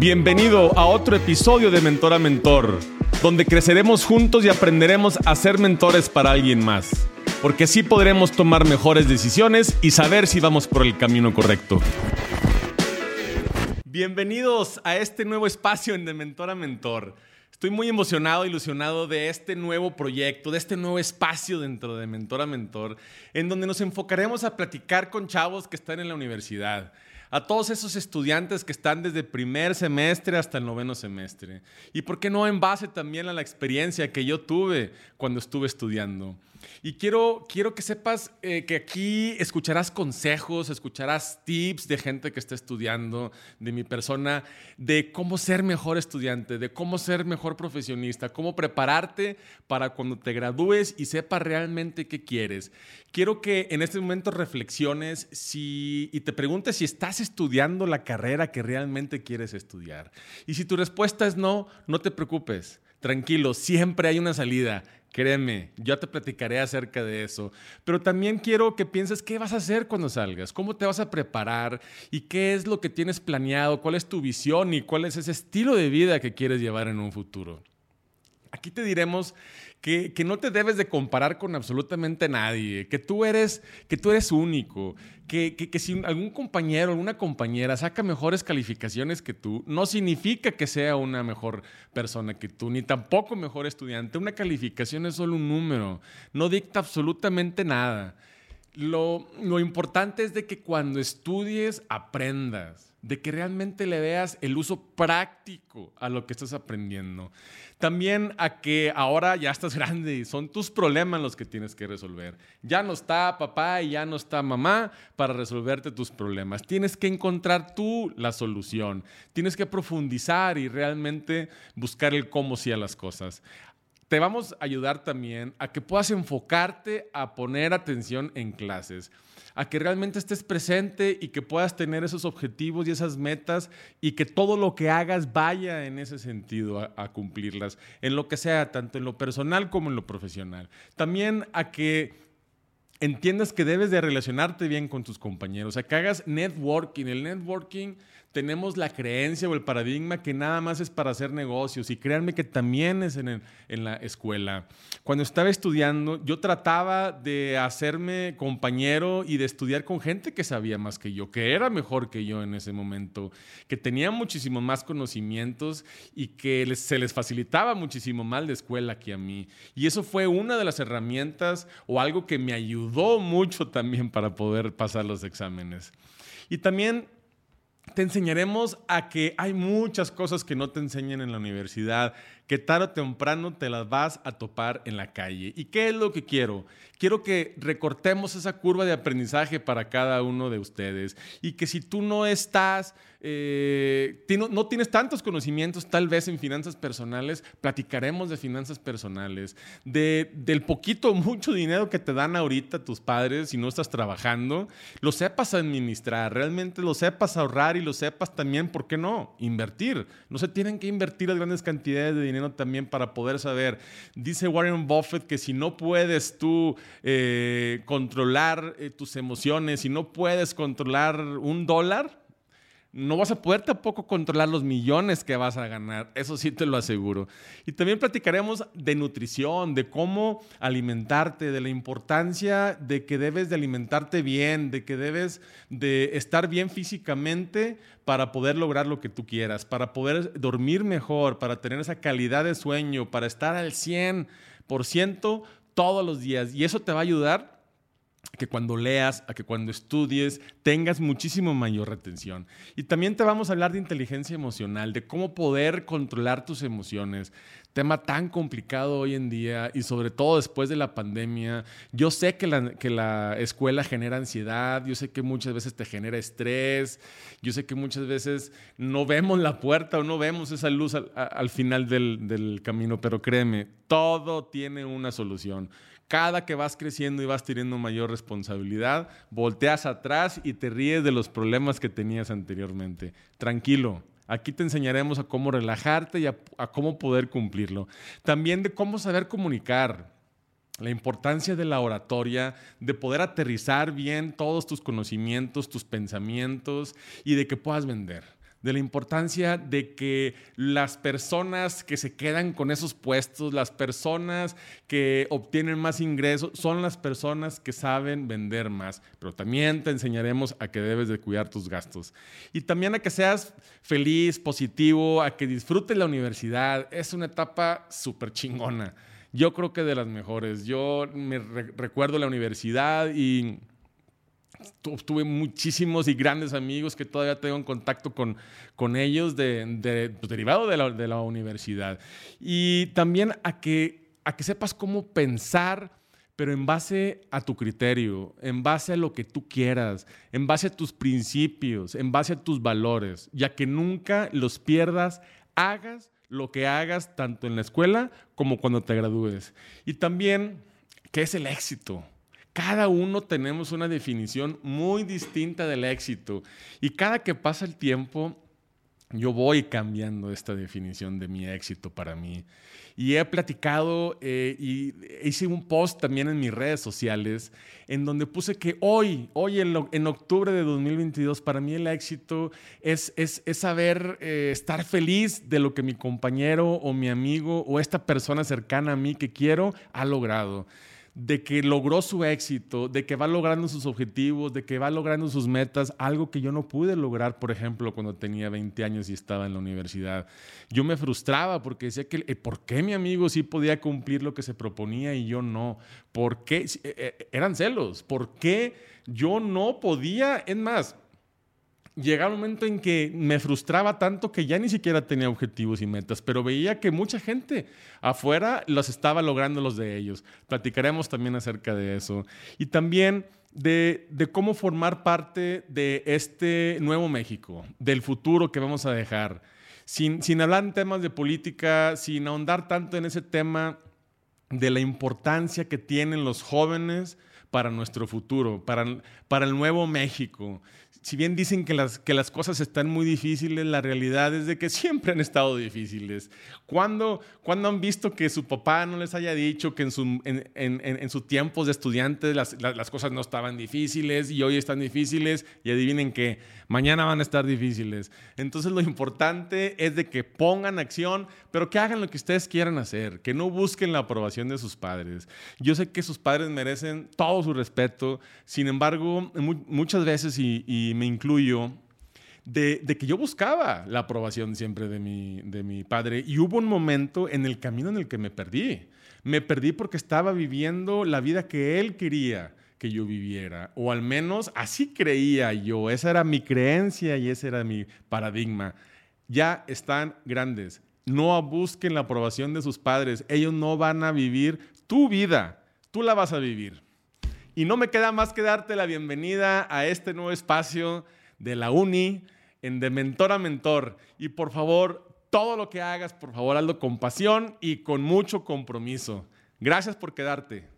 Bienvenido a otro episodio de Mentor a Mentor, donde creceremos juntos y aprenderemos a ser mentores para alguien más, porque así podremos tomar mejores decisiones y saber si vamos por el camino correcto. Bienvenidos a este nuevo espacio en De Mentor a Mentor. Estoy muy emocionado, ilusionado de este nuevo proyecto, de este nuevo espacio dentro de Mentor a Mentor, en donde nos enfocaremos a platicar con chavos que están en la universidad a todos esos estudiantes que están desde primer semestre hasta el noveno semestre. Y por qué no en base también a la experiencia que yo tuve cuando estuve estudiando. Y quiero, quiero que sepas eh, que aquí escucharás consejos, escucharás tips de gente que está estudiando, de mi persona, de cómo ser mejor estudiante, de cómo ser mejor profesionista, cómo prepararte para cuando te gradúes y sepas realmente qué quieres. Quiero que en este momento reflexiones si, y te preguntes si estás estudiando la carrera que realmente quieres estudiar. Y si tu respuesta es no, no te preocupes. Tranquilo, siempre hay una salida. Créeme, yo te platicaré acerca de eso. Pero también quiero que pienses qué vas a hacer cuando salgas, cómo te vas a preparar y qué es lo que tienes planeado, cuál es tu visión y cuál es ese estilo de vida que quieres llevar en un futuro. Aquí te diremos que, no te debes de comparar con absolutamente nadie, que tú eres, que tú eres único, que, que, si algún compañero alguna compañera saca mejores calificaciones que tú, no significa que sea una mejor persona que tú, ni tampoco mejor estudiante. Una calificación es solo un número, no dicta absolutamente nada. Lo, lo importante es de que cuando estudies aprendas de que realmente le veas el uso práctico a lo que estás aprendiendo. También a que ahora ya estás grande y son tus problemas los que tienes que resolver. Ya no está papá y ya no está mamá para resolverte tus problemas. Tienes que encontrar tú la solución. Tienes que profundizar y realmente buscar el cómo sí a las cosas te vamos a ayudar también a que puedas enfocarte a poner atención en clases, a que realmente estés presente y que puedas tener esos objetivos y esas metas y que todo lo que hagas vaya en ese sentido a, cumplirlas, en lo que sea, tanto en lo personal como en lo profesional. También a que entiendas que debes de relacionarte bien con tus compañeros, a que hagas networking. El networking tenemos la creencia o el paradigma que nada más es para hacer negocios y créanme que también es en, en, la escuela. Cuando estaba estudiando, yo trataba de hacerme compañero y de estudiar con gente que sabía más que yo, que era mejor que yo en ese momento, que tenía muchísimo más conocimientos y que se les facilitaba muchísimo más la escuela que a mí. Y eso fue una de las herramientas o algo que me ayudó mucho también para poder pasar los exámenes. Y también te enseñaremos a que hay muchas cosas que no te enseñan en la universidad, que tarde o temprano te las vas a topar en la calle. ¿Y qué es lo que quiero? Quiero que recortemos esa curva de aprendizaje para cada uno de ustedes y que si tú no estás, eh, no, tienes tantos conocimientos tal vez en finanzas personales, platicaremos de finanzas personales, de, del poquito o mucho dinero que te dan ahorita tus padres si no estás trabajando, lo sepas administrar, realmente lo sepas ahorrar y lo sepas también, ¿por qué no? Invertir. No se tienen que invertir las grandes cantidades de dinero también para poder saber. Dice Warren Buffett que si no puedes tú eh, controlar eh, tus emociones, si no puedes controlar un dólar, no vas a poder tampoco controlar los millones que vas a ganar, eso sí te lo aseguro. Y también platicaremos de nutrición, de cómo alimentarte, de la importancia de que debes de alimentarte bien, de que debes de estar bien físicamente para poder lograr lo que tú quieras, para poder dormir mejor, para tener esa calidad de sueño, para estar al 100% todos los días. Y eso te va a ayudar que cuando leas, a que cuando estudies tengas muchísimo mayor retención. Y también te vamos a hablar de inteligencia emocional, de cómo poder controlar tus emociones. Tema tan complicado hoy en día y sobre todo después de la pandemia. Yo sé que la, que la escuela genera ansiedad, yo sé que muchas veces te genera estrés, yo sé que muchas veces no vemos la puerta o no vemos esa luz al, final del, del camino, pero créeme, todo tiene una solución cada que vas creciendo y vas teniendo mayor responsabilidad, volteas atrás y te ríes de los problemas que tenías anteriormente. Tranquilo. Aquí te enseñaremos a cómo relajarte y a, cómo poder cumplirlo. También de cómo saber comunicar. La importancia de la oratoria, de poder aterrizar bien todos tus conocimientos, tus pensamientos y de que puedas vender de la importancia de que las personas que se quedan con esos puestos, las personas que obtienen más ingresos, son las personas que saben vender más. Pero también te enseñaremos a que debes de cuidar tus gastos. Y también a que seas feliz, positivo, a que disfrutes la universidad. Es una etapa súper chingona. Yo creo que de las mejores. Yo me recuerdo la universidad y tuve muchísimos y grandes amigos que todavía tengo en contacto con, con ellos de, pues, derivado de la, de la, universidad. Y también a que, a que sepas cómo pensar, pero en base a tu criterio, en base a lo que tú quieras, en base a tus principios, en base a tus valores, ya que nunca los pierdas, hagas lo que hagas tanto en la escuela como cuando te gradúes. Y también, ¿qué es el éxito? Cada uno tenemos una definición muy distinta del éxito y cada que pasa el tiempo yo voy cambiando esta definición de mi éxito para mí. Y he platicado eh, y hice un post también en mis redes sociales en donde puse que hoy, hoy en, octubre de 2022, para mí el éxito es, es, saber eh, estar feliz de lo que mi compañero o mi amigo o esta persona cercana a mí que quiero ha logrado de que logró su éxito, de que va logrando sus objetivos, de que va logrando sus metas, algo que yo no pude lograr, por ejemplo, cuando tenía 20 años y estaba en la universidad. Yo me frustraba porque decía que, eh, ¿por qué mi amigo sí podía cumplir lo que se proponía y yo no? ¿Por qué? Eh, eh, eran celos. ¿Por qué yo no podía? Es más, llegaba un momento en que me frustraba tanto que ya ni siquiera tenía objetivos y metas, pero veía que mucha gente afuera los estaba logrando los de ellos. Platicaremos también acerca de eso. Y también de, cómo formar parte de este nuevo México, del futuro que vamos a dejar. Sin, sin hablar en temas de política, sin ahondar tanto en ese tema de la importancia que tienen los jóvenes para nuestro futuro, para, para el nuevo México si bien dicen que las, que las cosas están muy difíciles, la realidad es de que siempre han estado difíciles. ¿Cuándo, han visto que su papá no les haya dicho que en sus en, en, su tiempos de estudiantes las, las, cosas no estaban difíciles y hoy están difíciles y adivinen que mañana van a estar difíciles? Entonces lo importante es de que pongan acción, pero que hagan lo que ustedes quieran hacer, que no busquen la aprobación de sus padres. Yo sé que sus padres merecen todo su respeto, sin embargo, muchas veces y y me incluyo, de, que yo buscaba la aprobación siempre de mi, de mi padre y hubo un momento en el camino en el que me perdí. Me perdí porque estaba viviendo la vida que él quería que yo viviera, o al menos así creía yo, esa era mi creencia y ese era mi paradigma. Ya están grandes, no busquen la aprobación de sus padres, ellos no van a vivir tu vida, tú la vas a vivir. Y no me queda más que darte la bienvenida a este nuevo espacio de la Uni en De Mentor a Mentor. Y por favor, todo lo que hagas, por favor, hazlo con pasión y con mucho compromiso. Gracias por quedarte.